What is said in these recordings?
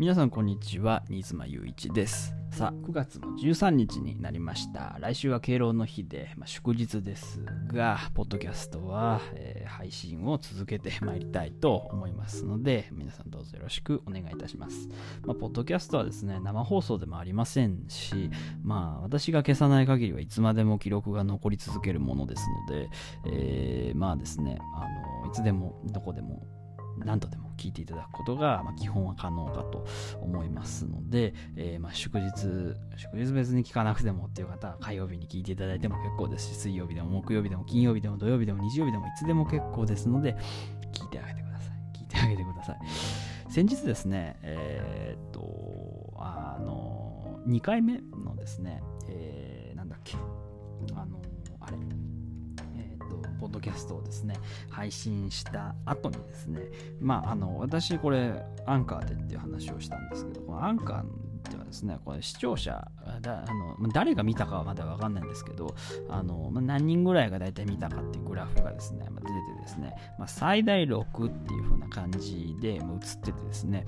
皆さんこんにちは新妻雄一です。さあ9月の13日になりました。来週は敬老の日で、まあ、祝日ですがポッドキャストは、えー、配信を続けてまいりたいと思いますので皆さんどうぞよろしくお願いいたします、まあ、ポッドキャストはですね生放送でもありませんしまあ私が消さない限りはいつまでも記録が残り続けるものですので、えー、まあですねあのいつでもどこでも何度でも聞いていただくことが、ま、基本は可能かと思いますので、えー、ま祝日、祝日別に聞かなくてもっていう方は火曜日に聞いていただいても結構ですし、水曜日でも木曜日でも金曜日でも土曜日でも日曜日でもいつでも結構ですので、聞いてあげてください。聞いてあげてください。先日ですね、えー、っと、あの、2回目のですね、えー、なんだっけ、ッドキャストをですね、配信した後にですね、まあ、あの、私これ、アンカーでっていう話をしたんですけど、このアンカーではですね、これ視聴者、だあの誰が見たかはまだわかんないんですけど、あの何人ぐらいが大体見たかっていうグラフがですね、まあ、出てですね、まあ、最大6っていう風な感じで映っててですね、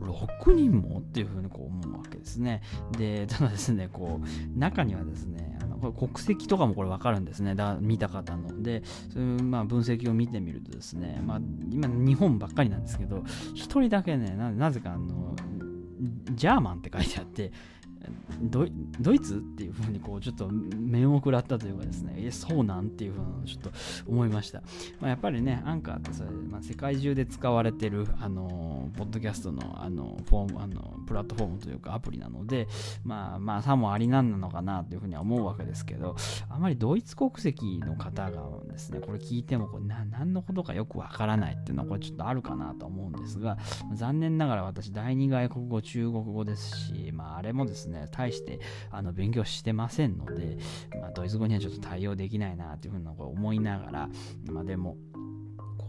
6人もっていうふうにこう思うわけですね。で、ただですね、こう、中にはですね、国籍とかもこれ分かるんですね、だ見た方の。で、そううまあ分析を見てみるとですね、まあ、今、日本ばっかりなんですけど、1人だけね、なぜかあの、ジャーマンって書いてあって、ドイツっていうふうにこうちょっと面を食らったというかですね、え、そうなんっていうふうにちょっと思いました。まあ、やっぱりね、アンカーってそれ、まあ、世界中で使われてる、あの、ポッドキャストの、あの、フォーム、あの、プラットフォームというかアプリなので、まあ、まあ、さもありなんなのかなというふうには思うわけですけど、あまりドイツ国籍の方がですね、これ聞いてもこな、何のことかよくわからないっていうのは、これちょっとあるかなと思うんですが、残念ながら私、第二外国語、中国語ですし、まあ、あれもですね、大してあの勉強してませんので、まあ、ドイツ語にはちょっと対応できないなというふうな思いながら、まあ、でも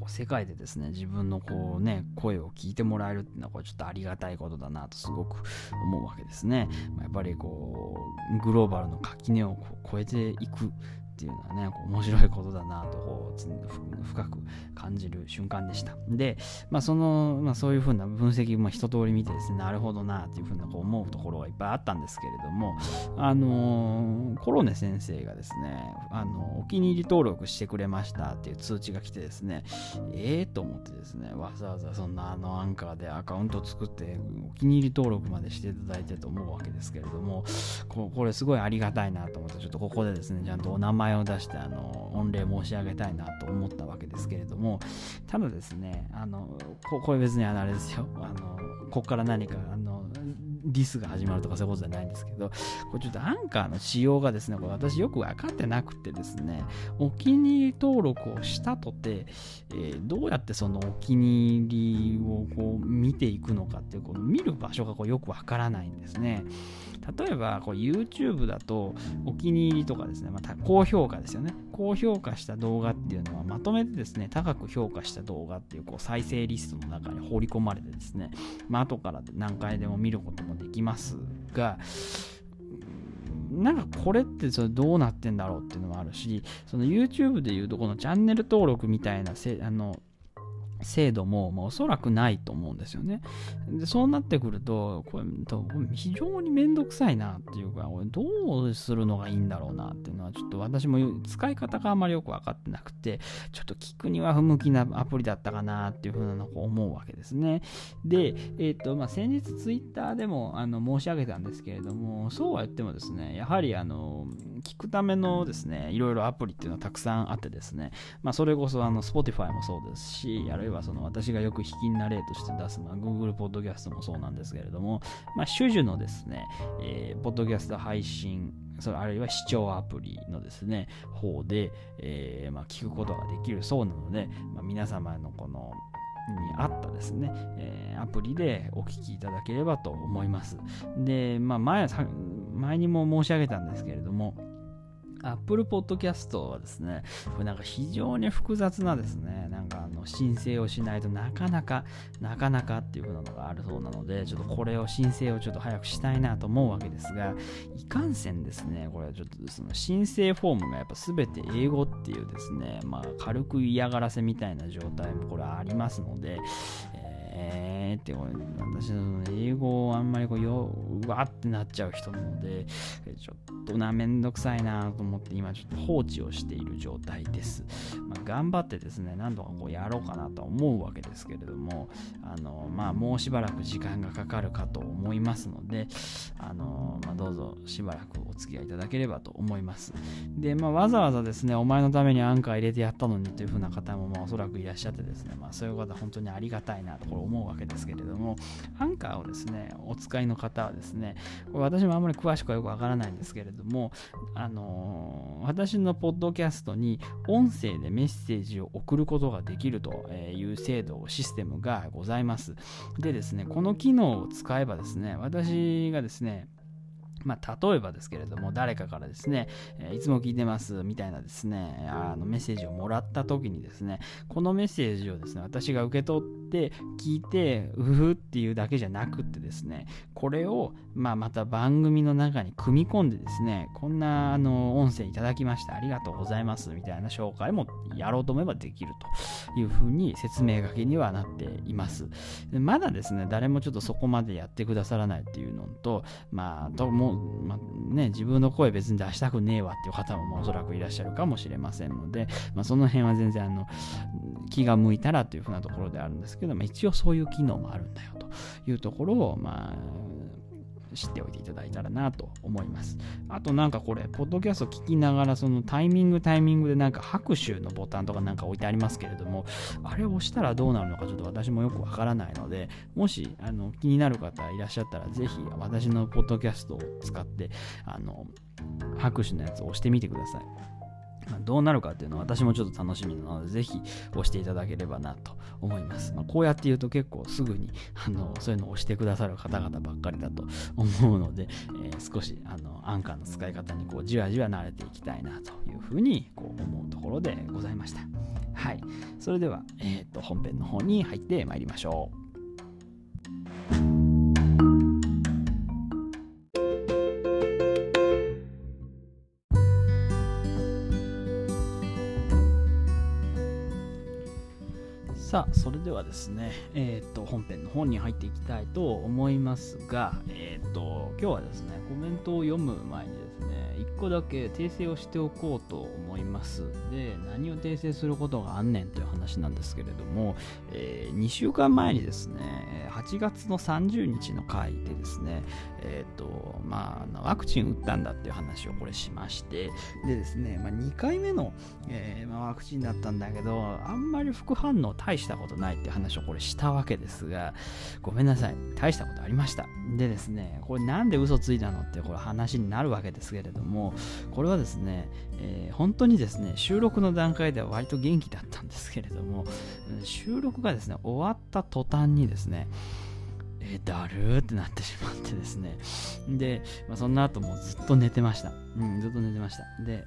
世界でですね自分のこうね声を聞いてもらえるっていうのはこちょっとありがたいことだなとすごく思うわけですね、まあ、やっぱりこうグローバルの垣根をこう超えていくっていうのはね、こう面白いことだなとこう深く感じる瞬間でした。で、まあ、その、まあ、そういうふうな分析も一通り見てですね、なるほどなっていうふうなこう思うところがいっぱいあったんですけれども、あのー、コロネ先生がですね、あのお気に入り登録してくれましたっていう通知が来てですね、ええー、と思ってですね、わざわざそんなあのアンカーでアカウント作ってお気に入り登録までしていただいてと思うわけですけれども、ここれすごいありがたいなと思って、ちょっとここでですね、ちゃんとお名前を出してあの御礼申し上げたいなと思ったわけですけれどもただですねあのここれ別にあれですよ。あのここから何かあのディスが始まるとかそういうことじゃないんですけど、これちょっとアンカーの仕様がですね、これ私よく分かってなくてですね、お気に入り登録をしたとて、えー、どうやってそのお気に入りをこう見ていくのかっていう、この見る場所がこうよく分からないんですね。例えばこう YouTube だとお気に入りとかですね、また高評価ですよね。高評価した動画っていうのはまとめてですね、高く評価した動画っていうこう再生リストの中に放り込まれてですね、まあ、後から何回でも見ることもできますが、なんかこれってそれどうなってんだろうっていうのもあるし、その YouTube でいうとこのチャンネル登録みたいなせあの制度も、まあ、おそらくないと思うんですよね。でそうなってくると、これ非常にめんどくさいなっていうか、どうするのがいいんだろうなっていうのは、ちょっと私も使い方があまりよく分かってなくて、ちょっと聞くには不向きなアプリだったかなっていうふうなのを思うわけですね。で、えっ、ー、と、まあ、先日ツイッターでもあの申し上げたんですけれども、そうは言ってもですね、やはりあの、聞くためのですね、いろいろアプリっていうのはたくさんあってですね、まあ、それこそあの、Spotify もそうですし、あるいはその私がよく引きな例として出す、まあ、Google Podcast もそうなんですけれども、まあ、種々のですね、えー、ポッドキャスト配信、それあるいは視聴アプリのですね、方で、えーまあ、聞くことができるそうなので、まあ、皆様のこのに合ったですね、えー、アプリでお聞きいただければと思います。で、まあ前、前にも申し上げたんですけれども、Apple Podcast はですね、これなんか非常に複雑なですね、なんかあの申請をしないとなかなか、なかなかっていう風なのがあるそうなので、ちょっとこれを申請をちょっと早くしたいなと思うわけですが、いかんせんですね、これはちょっとその申請フォームがやっぱ全て英語っていうですね、まあ軽く嫌がらせみたいな状態もこれありますので、ねって私の英語をあんまりこうようわってなっちゃう人なのでちょっとなめんどくさいなと思って今ちょっと放置をしている状態です、まあ、頑張ってですね何度かこうやろうかなと思うわけですけれどもあのまあもうしばらく時間がかかるかと思いますのであの、まあ、どうぞしばらくお付き合いいただければと思います。でまあわざわざですねお前のためにアンカー入れてやったのにという風な方もまあおそらくいらっしゃってですねまあそういう方本当にありがたいなと。思うわけですけれどもアンカーをですねお使いの方はですね私もあんまり詳しくはよくわからないんですけれどもあのー、私のポッドキャストに音声でメッセージを送ることができるという制度システムがございます。でですねこの機能を使えばですね私がですねまあ、例えばですけれども、誰かからですね、えいつも聞いてますみたいなですね、あのメッセージをもらった時にですね、このメッセージをですね、私が受け取って聞いて、うふっていうだけじゃなくってですね、これを、まあ、また番組の中に組み込んでですね、こんなあの音声いただきました、ありがとうございますみたいな紹介もやろうと思えばできるというふうに説明書きにはなっています。まだですね、誰もちょっとそこまでやってくださらないっていうのと、まあ、どうまあ、ね、自分の声別に出したくねえわっていう方もおそらくいらっしゃるかもしれませんので、まあ、その辺は全然あの気が向いたらというふうなところであるんですけど、まあ、一応そういう機能もあるんだよというところを、まあ、知っておいていただいたらなと思います。あとなんかこれ、ポッドキャスト聞きながら、そのタイミングタイミングでなんか拍手のボタンとかなんか置いてありますけれども、あれを押したらどうなるのかちょっと私もよくわからないので、もしあの気になる方いらっしゃったら、ぜひ私のポッドキャストを使って、あの、拍手のやつを押してみてください。どうなるかっていうのは私もちょっと楽しみなので、ぜひ押していただければなと思います。まあ、こうやって言うと結構すぐにあの そういうのを押してくださる方々ばっかりだと思うので、えー、少しあのアンカーの使い方にこうじわじわ慣れていきたいなというふうにこう思うところでございました。はい。それでは、えー、と本編の方に入ってまいりましょう。さあ、それではですね、えっ、と、本編の方に入っていきたいと思いますが、えっ、と、今日はですね、コメントを読む前にですね、1個だけ訂正をしておこうと思います。で、何を訂正することがあんねんという話なんですけれども、えー、2週間前にですね、8月の30日の回でですね、えっ、と、まあ、ワクチン打ったんだっていう話をこれしまして、でですね、まあ、2回目の、えまあ、ワクチンだったんだけど、あんまり副反応大したことないっていう話をこれしたわけですが、ごめんなさい。大したことありました。でですね、これなんで嘘ついたのってこれ話になるわけですけれども、これはですね、えー、本当にですね、収録の段階では割と元気だったんですけれども、収録がですね、終わった途端にですね、えー、だるーってなってしまってですね。で、まあ、その後もずっと寝てました。うん、ずっと寝てました。で、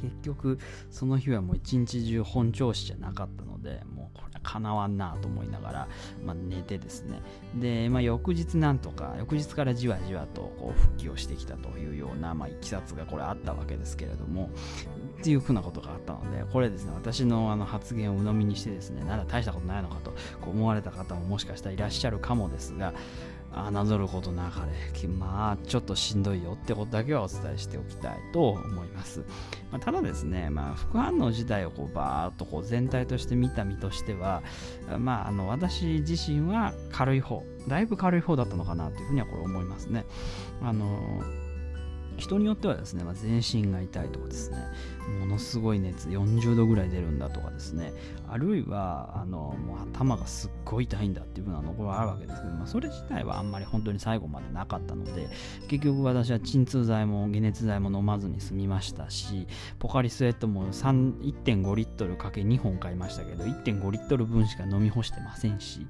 結局その日はもう一日中本調子じゃなかったのでもうこれはかなわんなと思いながら、まあ、寝てですねで、まあ、翌日なんとか翌日からじわじわとこう復帰をしてきたというような、まあ、いきさつがこれあったわけですけれどもっていうふうなことがあったのでこれですね私のあの発言を鵜呑みにしてですねなんだ大したことないのかとこう思われた方ももしかしたらいらっしゃるかもですが侮ることなかれ、まあ、ちょっとしんどいよってことだけはお伝えしておきたいと思います。まあ、ただですね、まあ、副反応自体をこうバーっとこう全体として見た身としては、まあ、あの私自身は軽い方、だいぶ軽い方だったのかなというふうにはこれ思いますね。あの人によってはですね、まあ、全身が痛いとかですね、ものすごい熱、40度ぐらい出るんだとかですね、あるいはあのもう頭がすっごい痛いんだっていうふうなのがあるわけですけど、まあ、それ自体はあんまり本当に最後までなかったので、結局私は鎮痛剤も解熱剤も飲まずに済みましたし、ポカリスエットも1.5リットルかけ2本買いましたけど、1.5リットル分しか飲み干してませんし、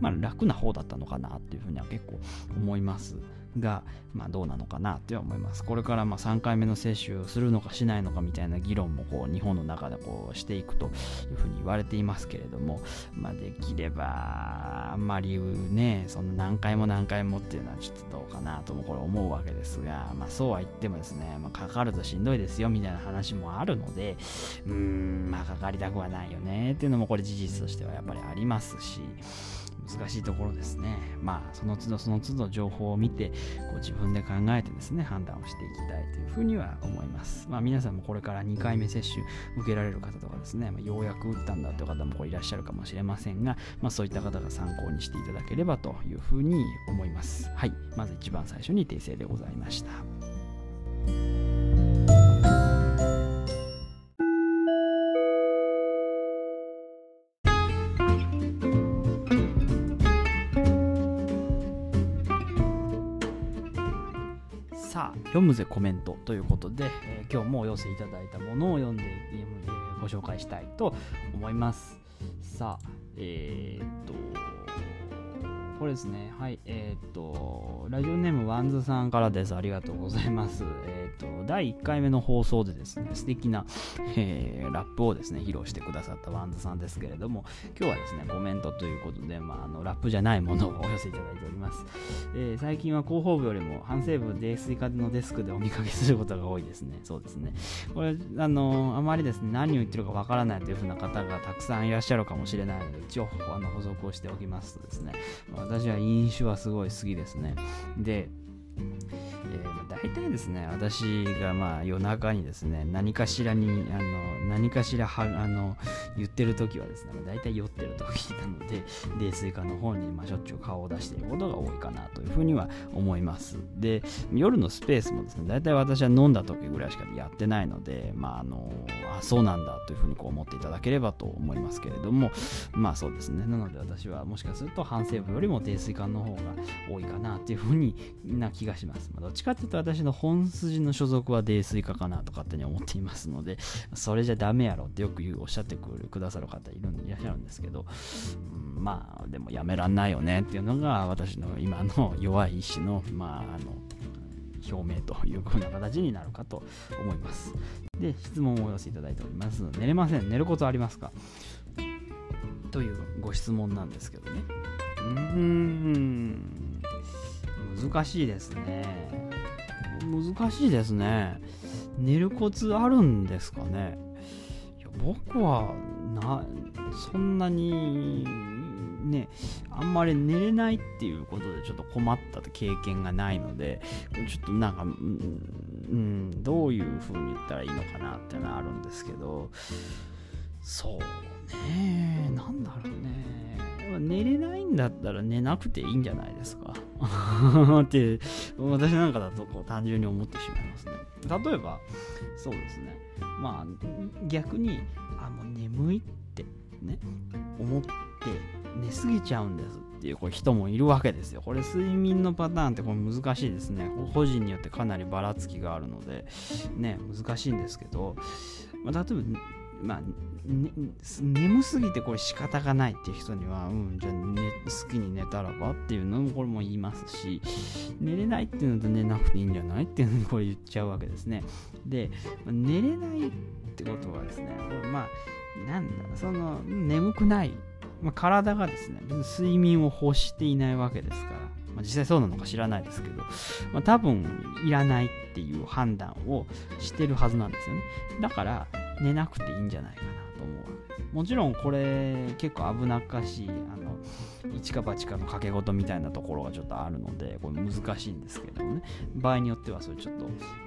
まあ楽な方だったのかなっていうふうには結構思います。が、まあ、どうなのかなって思います。これからま3回目の接種をするのかしないのかみたいな議論もこう日本の中でこうしていくというふうに言われていますけれども、まあ、できればあんまりね、その何回も何回もっていうのはちょっとどうかなともこれ思うわけですが、まあ、そうは言ってもですね、ま、かかるとしんどいですよみたいな話もあるので、うーん、まあかかりたくはないよねっていうのもこれ事実としてはやっぱりありますし、難しいところですね。まあ、その都度その都度情報を見て、こう自分で考えてですね、判断をしていきたいというふうには思います。まあ、皆さんもこれから2回目接種受けられる方とかですね、まあ、ようやく打ったんだという方もいらっしゃるかもしれませんが、まあ、そういった方が参考にしていただければというふうに思います。はい。まず一番最初に訂正でございました。読むぜコメントということで、えー、今日もお寄せいただいたものを読んで、えー、ご紹介したいと思います。さあ、えー、っと、これですね。はい。えー、っと、ラジオネームワンズさんからです。ありがとうございます。えー、っと、第1回目の放送でですね、素敵な、えー、ラップをですね、披露してくださったワンズさんですけれども、今日はですね、コメントということで、まあ、あのラップじゃないものをお寄せいただいております。えー、最近は広報部よりも反省部泥酔化のデスクでお見かけすることが多いですね。そうですね。これ、あの、あまりですね、何を言ってるかわからないというふうな方がたくさんいらっしゃるかもしれないので、一応あの補足をしておきますとですね、私は飲酒はすごい好きですね。で、大体ですね、私がまあ夜中にですね、何かしらに、あの何かしらはあの言ってる時はですね、大体酔ってる時なので、泥酔化の方にまあしょっちゅう顔を出していることが多いかなというふうには思います。で、夜のスペースもですね、大体私は飲んだ時ぐらいしかやってないので、まああの、あ、そうなんだというふうにこう思っていただければと思いますけれども、まあそうですね、なので私はもしかすると反省部よりも泥酔感の方が多いかなというふうにな気がします。まあ、どっちかっていうと私の本筋の所属は泥酔化かなと勝手に思っていますので、それじゃダメやろってよく言うおっしゃってくださる方いるんいらっしゃるんですけど、うん、まあでもやめらんないよねっていうのが私の今の弱い意志の、まあ、あの表明というふうな形になるかと思います。で、質問をお寄せいただいております。寝れません。寝ることありますか？というご質問なんですけどね。うーん、難しいですね。難しいですね。寝るコツあるんですかね？いや僕はなそんなにねあんまり寝れないっていうことでちょっと困った経験がないのでちょっとなんか、うん、どういう風に言ったらいいのかなっていうのはあるんですけどそうねなんだろうね。寝れないんだったら寝なくていいんじゃないですか？って私なんかだとこう単純に思ってしまいますね例えば？そうですねまあ逆にあもう眠いってね思って寝すぎちゃうんですっていうこう人もいるわけですよ。これ睡眠のパターンってこれ難しいですね。個人によってかなりばらつきがあるので、ね、難しいんですけど、まあ、例えば、まあ、ね、眠すぎてこれ仕方がないっていう人には、うん、じゃあ、ね、好きに寝たらばっていうのもこれも言いますし、寝れないっていうのと寝なくていいんじゃないっていうのにこれ言っちゃうわけですね。で、寝れないってことはですね、まあ、なんだ、その、眠くないまあ、体がですね、睡眠を欲していないわけですから、まあ、実際そうなのか知らないですけど、まあ、多分いらないっていう判断をしてるはずなんですよね。だから寝なくていいんじゃないかなと思うわけです。もちろんこれ結構危なっかしい、あの、一か八かの掛け事みたいなところがちょっとあるので、これ難しいんですけどもね、場合によってはそれちょっと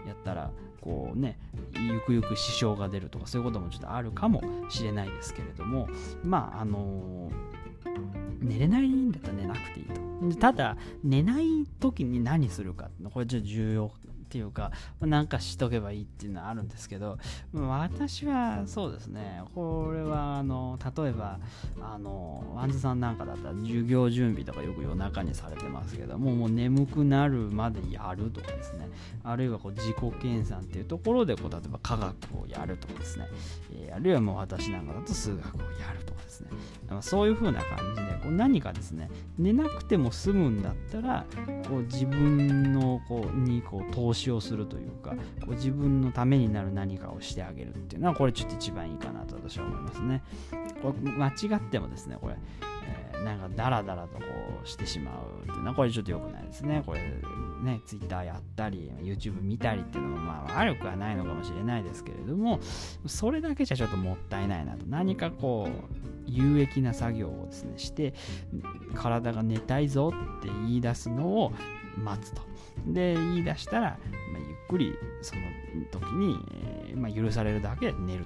やったら、こうねゆくゆく支障が出るとかそういうこともちょっとあるかもしれないですけれどもまああの寝れないんだったら寝なくていいとただ寝ない時に何するかこれちょっと重要っていうか、なんかしとけばいいっていうのはあるんですけど、私はそうですね、これはあの例えば、あのワンズさんなんかだったら授業準備とかよく夜中にされてますけども、もう眠くなるまでやるとかですね、あるいはこう自己研鑽っていうところでこう、例えば科学をやるとかですね、あるいはもう私なんかだと数学をやるとかですね、そういう風な感じでこう何かですね、寝なくても済むんだったら、こう自分のこうにこう投資をするというかこう自分のためになる何かをしてあげるっていうのはこれちょっと一番いいかなと私は思いますね。これ間違ってもですねこれ、えー、なんかダラダラとこうしてしまうっていうのはこれちょっと良くないですね。これね Twitter やったり YouTube 見たりっていうのもまあ悪くはないのかもしれないですけれどもそれだけじゃちょっともったいないなと。何かこう有益な作業をですねして体が寝たいぞって言い出すのを待つと。で言い出したら、まあ、ゆっくりその時に、えー、まあ、許されるだけ寝る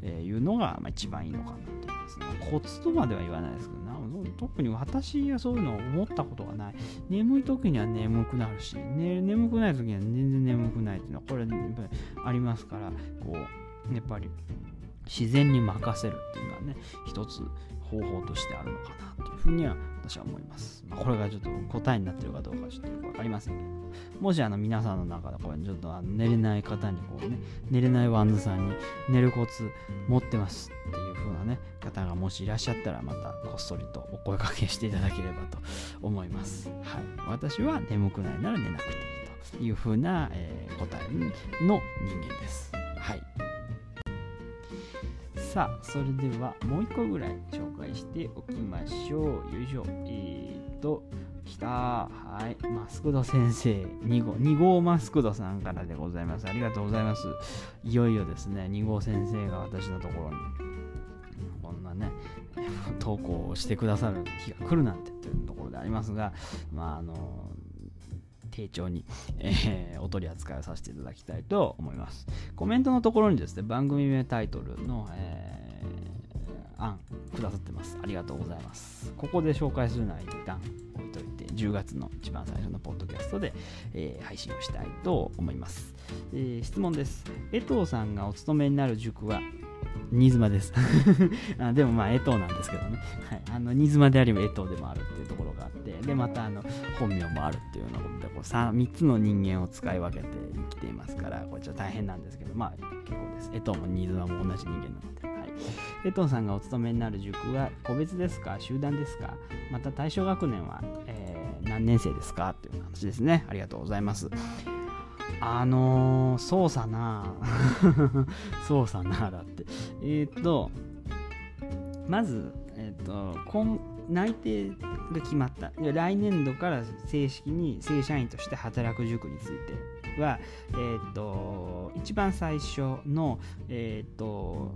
というのが、まあ、一番いいのかなと思います。ねコツとまでは言わないですけどな特に私はそういうのを思ったことがない。眠い時には眠くなるし、ね、眠くない時には全然眠くないっていうのはこれやっぱりありますからこうやっぱり自然に任せるっていうのはね一つ方法としてあるのかなというふうには私は思います。まあ、これがちょっと答えになってるかどうかちょっとよくわかりませんけど、もしあの皆さんの中でこれちょっと寝れない方にこうね、寝れないワンズさんに寝るコツ持ってますっていう風なね、方がもしいらっしゃったらまたこっそりとお声かけしていただければと思います。はい。私は眠くないなら寝なくていいという風な、えー、答えの人間です。はい。さあ、それではもう一個ぐらい紹介しておきましょう。よいしょ。えー、っと、きた。はい。マスクド先生2号、2号マスクドさんからでございます。ありがとうございます。いよいよですね、2号先生が私のところに、こんなね、投稿をしてくださる日が来るなんてというところでありますが、まあ、あの、丁重に、えー、お取り扱いをさせていただきたいと思います。コメントのところにですね、番組名タイトルの、えー、案くださってます。ありがとうございます。ここで紹介するのは一旦置いといて、10月の一番最初のポッドキャストで、えー、配信をしたいと思います、えー、質問です。江藤さんがお勤めになる塾は新妻です あでもまあ、江藤なんですけどね。はい、あの新妻であり江藤でもあるっていうところがあって、で、またあの本名もあるっていうようなことで、こう 3, 3つの人間を使い分けて生きていますから、これちょっと大変なんですけど、まあ結構です。江藤も新妻も同じ人間なので。はい、江藤さんがお勤めになる塾は個別ですか？集団ですか？また対象学年は、えー、何年生ですか？という話ですね。ありがとうございます。あのー、そうさなそうさなだって。えっ、と、まず、えっ、ー、と、今内定が決まった。来年度から正式に正社員として働く塾については、えっ、と、一番最初の、えっ、と、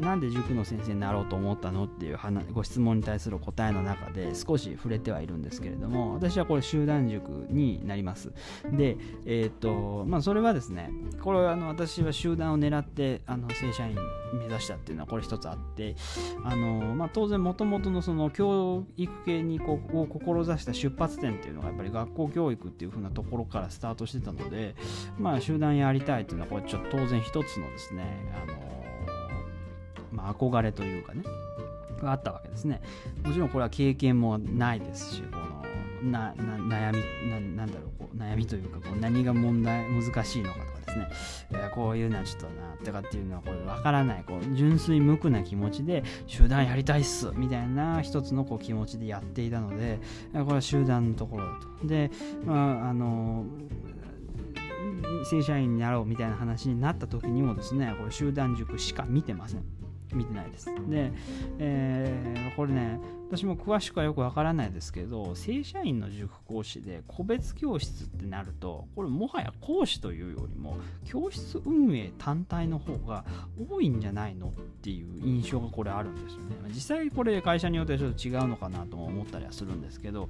なんで塾の先生になろうと思ったのっていうご質問に対する答えの中で少し触れてはいるんですけれども私はこれ集団塾になります。でえ、ー、とまあそれはですねこれはあの私は集団を狙ってあの正社員目指したっていうのはこれ一つあってあの、まあ、当然もともとのその教育系にこうを志した出発点っていうのがやっぱり学校教育っていう風なところからスタートしてたのでまあ集団やりたいっていうのはこれちょっと当然一つのですねあのまあ、憧れというかねがあったわけですね。もちろんこれは経験もないですしこのな悩みななんだろうこう悩みというか何が問題難しいのかとかですね、えー、こういうのはちょっとなとかっていうのはこれ分からないこう純粋無垢な気持ちで集団やりたいっすみたいな一つのこう気持ちでやっていたのでこれは集団のところだと。で、まあ、あの正社員になろうみたいな話になった時にもですねこれ集団塾しか見てません見てないです。で、えー、これね、私も詳しくはよくわからないですけど、正社員の塾講師で個別教室ってなると、これもはや講師というよりも、教室運営単体の方が多いんじゃないのっていう印象がこれあるんですよね。実際これ会社によってはちょっと違うのかなとも思ったりはするんですけど、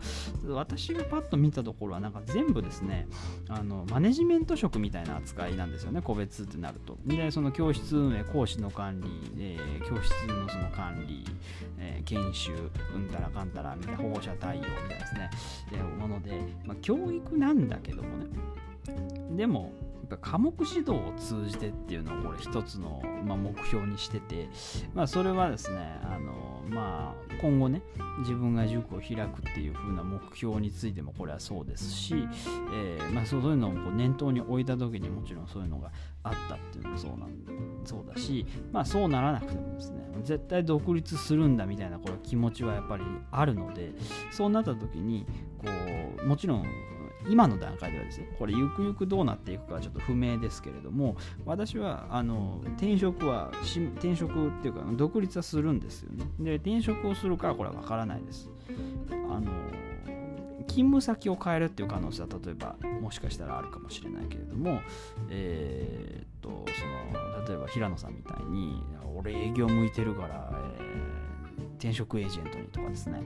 私がパッと見たところはなんか全部ですね、あのマネジメント職みたいな扱いなんですよね、個別ってなると。で、その教室運営、講師の管理、えー、教室のその管理、えー、研修、うんたらかんたらみたいな保護者対応みたいなですね、えもので、まあ、教育なんだけどもね、でも、やっぱ科目指導を通じてっていうのをこれ一つの、まあ、目標にしてて、まあ、それはですねあの、まあ、今後ね自分が塾を開くっていう風な目標についてもこれはそうですし、えーまあ、そういうのをこう念頭に置いた時にもちろんそういうのがあったっていうのもそうなんそうだし、まあ、そうならなくてもですね絶対独立するんだみたいなこれ気持ちはやっぱりあるのでそうなった時にこうもちろん今の段階ではですね、これゆくゆくどうなっていくかちょっと不明ですけれども、私はあの転職は転職っていうか独立はするんですよね。で、転職をするかはこれはわからないです。あの勤務先を変えるっていう可能性は例えばもしかしたらあるかもしれないけれども、えー、っとその例えば平野さんみたいに俺営業向いてるから、えー転職エージェントにとかですね、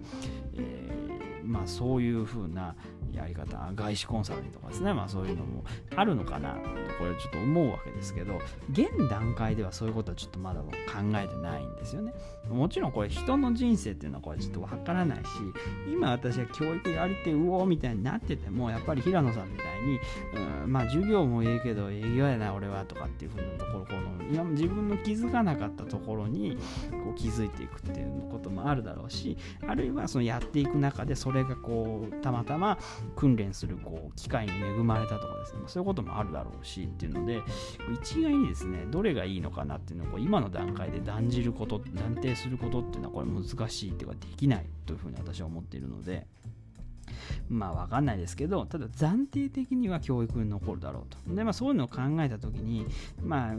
えー、まあ、そういう風なやり方外資コンサルとかですね、まあ、そういうのもあるのかなとこれちょっと思うわけですけど現段階ではそういうことはちょっとまだ考えてないんですよね。もちろんこれ人の人生っていうのはこれちょっとわからないし今私は教育やりてうおみたいになっててもやっぱり平野さんみたいにうんまあ授業もええけど営業やな俺はとかっていうふうなところこの今自分の気づかなかったところにこう気づいていくっていうこともあるだろうしあるいはそのやっていく中でそれれがこうたまたま訓練するこう機会に恵まれたとかですねそういうこともあるだろうしっていうので一概にですねどれがいいのかなっていうのをこう今の段階で断じること断定することっていうのはこれ難しいっていうかできないというふうに私は思っているので。まあわかんないですけど、ただ暫定的には教育に残るだろうと。で、まあそういうのを考えたときに、まあ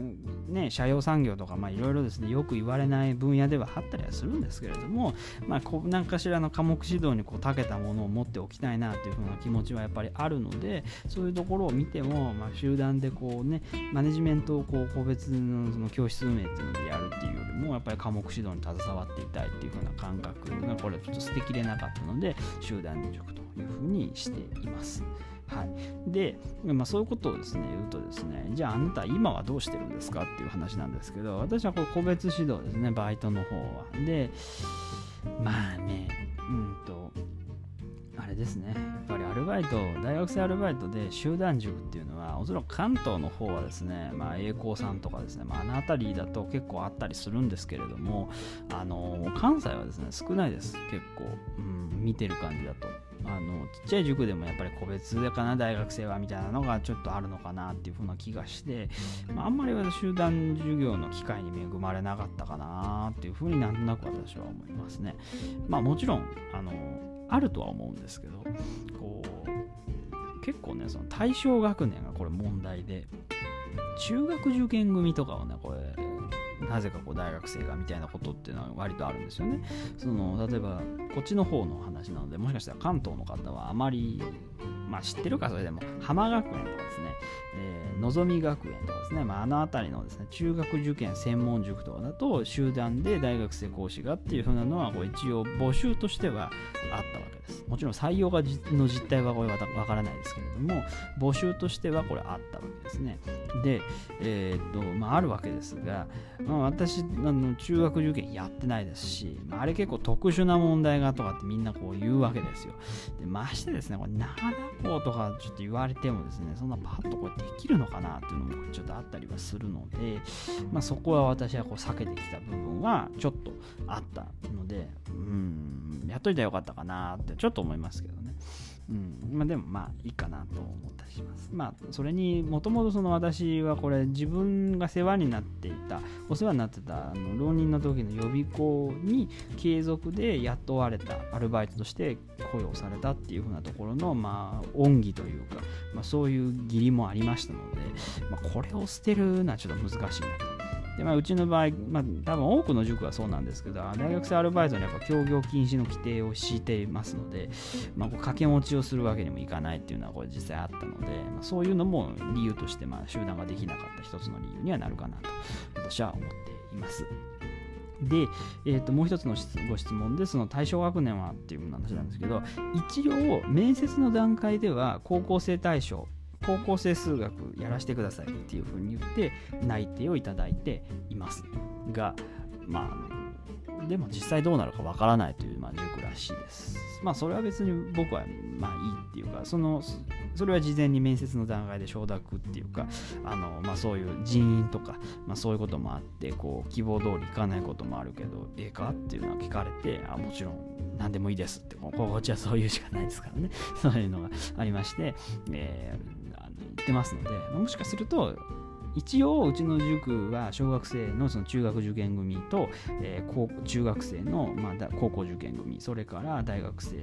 ね、社用産業とか、まあいろいろですね、よく言われない分野ではあったりはするんですけれども、まあこう何かしらの科目指導にこう長けたものを持っておきたいなというふうな気持ちはやっぱりあるので、そういうところを見ても、まあ集団でこうね、マネジメントをこう個別のその教室運営っていうのでやるっていうよりも、やっぱり科目指導に携わっていたいっていうふうな感覚がこれちょっと捨てきれなかったので、集団塾というふうにしています。はい、で、まあ、そういうことをですね言うとですねじゃああなた今はどうしてるんですかっていう話なんですけど私はこう個別指導ですねバイトの方は。でまあねうんとあれですねやっぱりアルバイト大学生アルバイトで集団塾っていうのはおそらく関東の方はですねまあ栄光さんとかですね、まあ、あの辺りだと結構あったりするんですけれどもあの関西はですね少ないです。結構、うん、見てる感じだと。あのちっちゃい塾でもやっぱり個別かな大学生はみたいなのがちょっとあるのかなっていう風な気がして、まあ、んまり集団授業の機会に恵まれなかったかなっていう風になんとなく私は思いますね。まあもちろんあのあるとは思うんですけどこう結構ねその対象学年がこれ問題で中学受験組とかをねこれなぜかこう大学生がみたいなことっていうのは割とあるんですよね。その例えばこっちの方の話なのでもしかしたら関東の方はあまりまあ知ってるかそれでも浜学園とかですね、えー、のぞみ学園とかですね、まあ、あの辺りのですね中学受験専門塾とかだと集団で大学生講師がっていう風なのはこう一応募集としてはあったわけです。もちろん採用がの実態はこれわからないですけれども募集としてはこれあったわけですね。で、えー、っとまあ、あるわけですが、まあ、私あの中学受験やってないですし、まあ、あれ結構特殊な問題がとかってみんなこう言うわけですよ。でましてですねこれ花子とかちょっと言われてもですねそんなパッとこれできるのかなっていうのもちょっとあったりはするので、まあ、そこは私はこう避けてきた部分はちょっとあったのでうんやっといたらよかったかなってちょっと思いますけどね。うんまあ、でもまあいいかなと思ったりします。まあそれにもともとその私はこれ自分が世話になっていたお世話になってたあの浪人の時の予備校に継続で雇われたアルバイトとして雇用されたっていうふうなところのまあ恩義というか、まあ、そういう義理もありましたので、まあ、これを捨てるのはちょっと難しいなと。で、まあ、うちの場合、まあ、多分多くの塾はそうなんですけど、大学生アルバイトにやっぱ協業禁止の規定を敷いていますので、まあ、こう掛け持ちをするわけにもいかないっていうのはこれ実際あったので、まあ、そういうのも理由として、まあ、集団ができなかった一つの理由にはなるかなと、私は思っています。で、えー、ともう一つのご質問で、その対象学年はっていう話なんですけど、一応、面接の段階では高校生対象高校生数学やらせてくださいっていうふうに言って内定をいただいていますがまあでも実際どうなるかわからないという、まあ、塾らしいです。まあそれは別に僕はまあいいっていうかそのそれは事前に面接の段階で承諾っていうかあの、まあ、そういう人員とか、まあ、そういうこともあってこう希望通りいかないこともあるけどええかっていうのは聞かれてあもちろん何でもいいですってこっちはそういうしかないですからね そういうのがありまして、えーってますので、もしかすると、一応うちの塾は小学生のその中学受験組と、えー、高中学生の、まあ、高校受験組それから大学生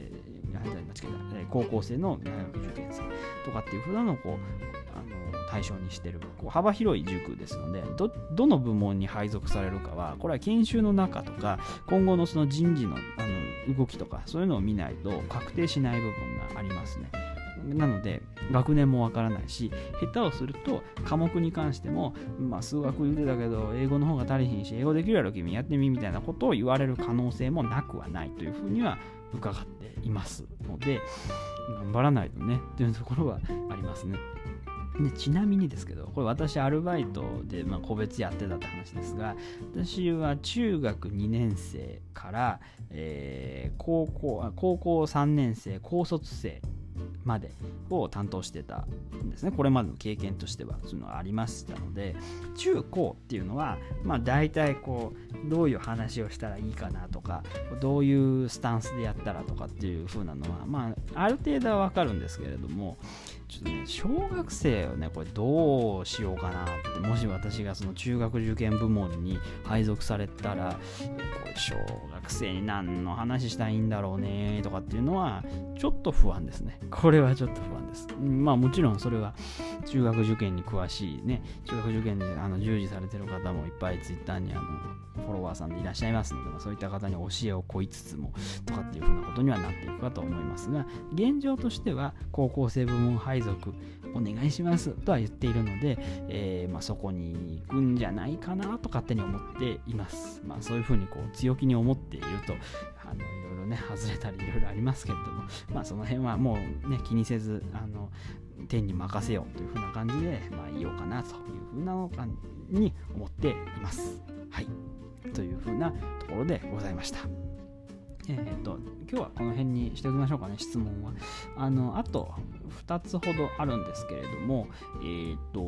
高校生の大学受験生とかっていうふうなのをこうあの対象にしてるこう幅広い塾ですのでどどの部門に配属されるかはこれは研修の中とか今後のその人事のあの動きとかそういうのを見ないと確定しない部分がありますね。なので学年もわからないし下手をすると科目に関しても、まあ、数学言うてたけど英語の方が足りひんし英語できるやろ君やってみみたいなことを言われる可能性もなくはないというふうには伺っていますので頑張らないとねというところはありますね。でちなみにですけど、これ私アルバイトで、まあ、個別やってたって話ですが、私は中学2年生から、えー、高校高校3年生、高卒生までを担当してたんですね。これまでの経験としては、そういうのがありましたので、中高っていうのは、まあ大体こう、どういう話をしたらいいかなとか、どういうスタンスでやったらとかっていう風なのは、まあある程度はわかるんですけれども、ちょっとね、小学生をね、これどうしようかなって、もし私がその中学受験部門に配属されたら、これ小学生に何の話したいんだろうねとかっていうのは、ちょっと不安ですね。これはちょっと不安です。まあもちろんそれは中学受験に詳しいね、中学受験にあの従事されてる方もいっぱいツイッターにあのフォロワーさんでいらっしゃいますので、ま、そういった方に教えを請いつつもとかっていうふうなことにはなっていくかと思いますが、現状としては高校生部門配属お願いしますとは言っているので、えー、まあ、そこに行くんじゃないかなと勝手に思っています。まあ、そういうふうにこう強気に思ってていると、あのいろいろね、外れたりいろいろありますけれども、まあ、その辺はもうね、気にせず、あの天に任せようというふうな感じで、まあ、いようかなというふうなのかに思っています。はい。というふうなところでございました。えー、っと、今日はこの辺にしておきましょうかね、質問は。あの、あと2つほどあるんですけれども、えー、っと、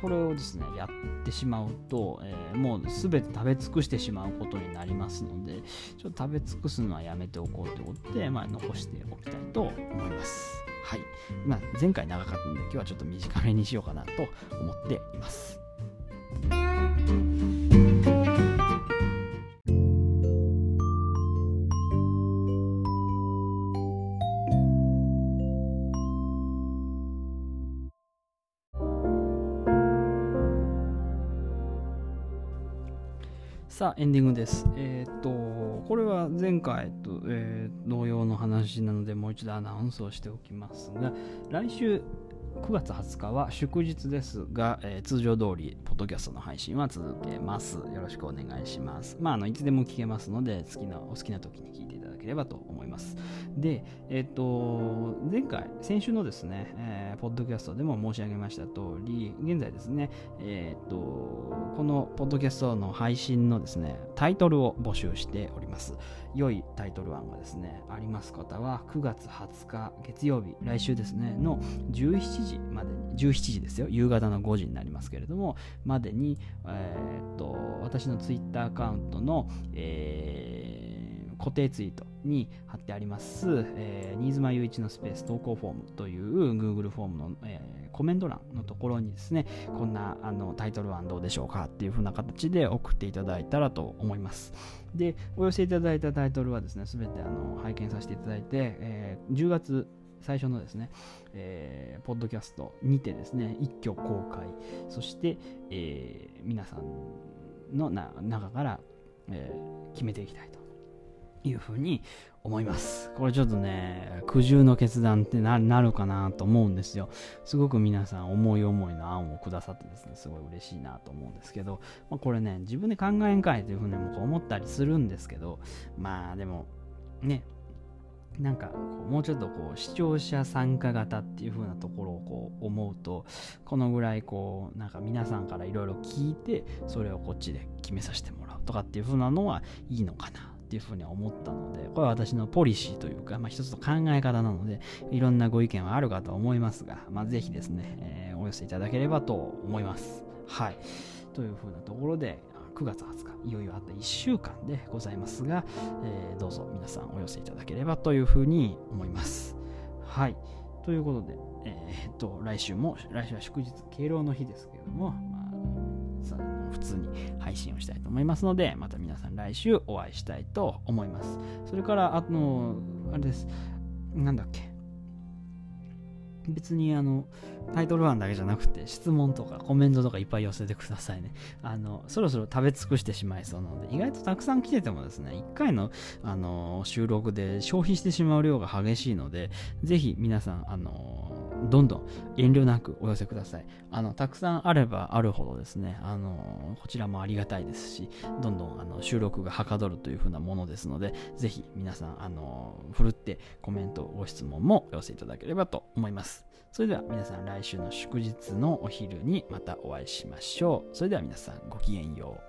これをですね、やってしまうと、えー、もう全て食べ尽くしてしまうことになりますので、ちょっと食べ尽くすのはやめておこうということで、まあ、残しておきたいと思います。はい。まあ、前回長かったので、今日はちょっと短めにしようかなと思っています。さあ、エンディングです。えっ、と、これは前回と、えー、同様の話なので、もう一度アナウンスをしておきますが、来週9月20日は祝日ですが、えー、通常通り、ポッドキャストの配信は続けます。よろしくお願いします。まあ、あのいつでも聞けますので、好きなお好きな時に聞いていただければと思います。で、えっ、と、前回、先週のですね、えー、ポッドキャストでも申し上げました通り、現在ですね、えっ、と、このポッドキャストの配信のですね、タイトルを募集しております。良いタイトル案がですね、あります方は、9月20日月曜日、来週ですね、の17時までに、17時ですよ、夕方の5時になりますけれども、までに、えー、っと、私のツイッターアカウントの、えー、固定ツイートに貼ってあります、えー、新妻雄一のスペース投稿フォームという Google フォームの、えー、コメント欄のところにですね、こんなあのタイトル案どうでしょうかっていう風な形で送っていただいたらと思います。で、お寄せいただいたタイトルはですね、すべてあの拝見させていただいて、えー、10月最初のですね、えー、ポッドキャストにてですね、一挙公開、そして、えー、皆さんの中から、えー、決めていきたいというふうに思います。これちょっとね、苦渋の決断ってなるかなと思うんですよ。すごく皆さん思い思いの案をくださってですね、すごい嬉しいなと思うんですけど、まあ、これね、自分で考えんかいというふうにも思ったりするんですけど、まあでも、ね、なんかこうもうちょっとこう視聴者参加型っていう風なところをこう思うとこのぐらいこうなんか皆さんからいろいろ聞いてそれをこっちで決めさせてもらうとかっていう風なのはいいのかなっていうふうに思ったので、これは私のポリシーというか、まあ、一つの考え方なので、いろんなご意見はあるかと思いますが、まあ、ぜひですね、えー、お寄せいただければと思います。はい。というふうなところで、9月20日、いよいよあと1週間でございますが、えー、どうぞ皆さんお寄せいただければというふうに思います。はい。ということで、えー、っと、来週も、来週は祝日、敬老の日ですけれども、普通に配信をしたいと思いますので、また皆さん来週お会いしたいと思います。それから、あの、あれです。なんだっけ。別にあのタイトル案だけじゃなくて質問とかコメントとかいっぱい寄せてくださいね。あのそろそろ食べ尽くしてしまいそうなので意外とたくさん来ててもですね1回のあの収録で消費してしまう量が激しいのでぜひ皆さんあのどんどん遠慮なくお寄せください。あのたくさんあればあるほどですねあのこちらもありがたいですしどんどんあの収録がはかどるというふうなものですのでぜひ皆さんあのふるってコメントご質問もお寄せいただければと思います。それでは皆さん来週の祝日のお昼にまたお会いしましょう。それでは皆さんごきげんよう。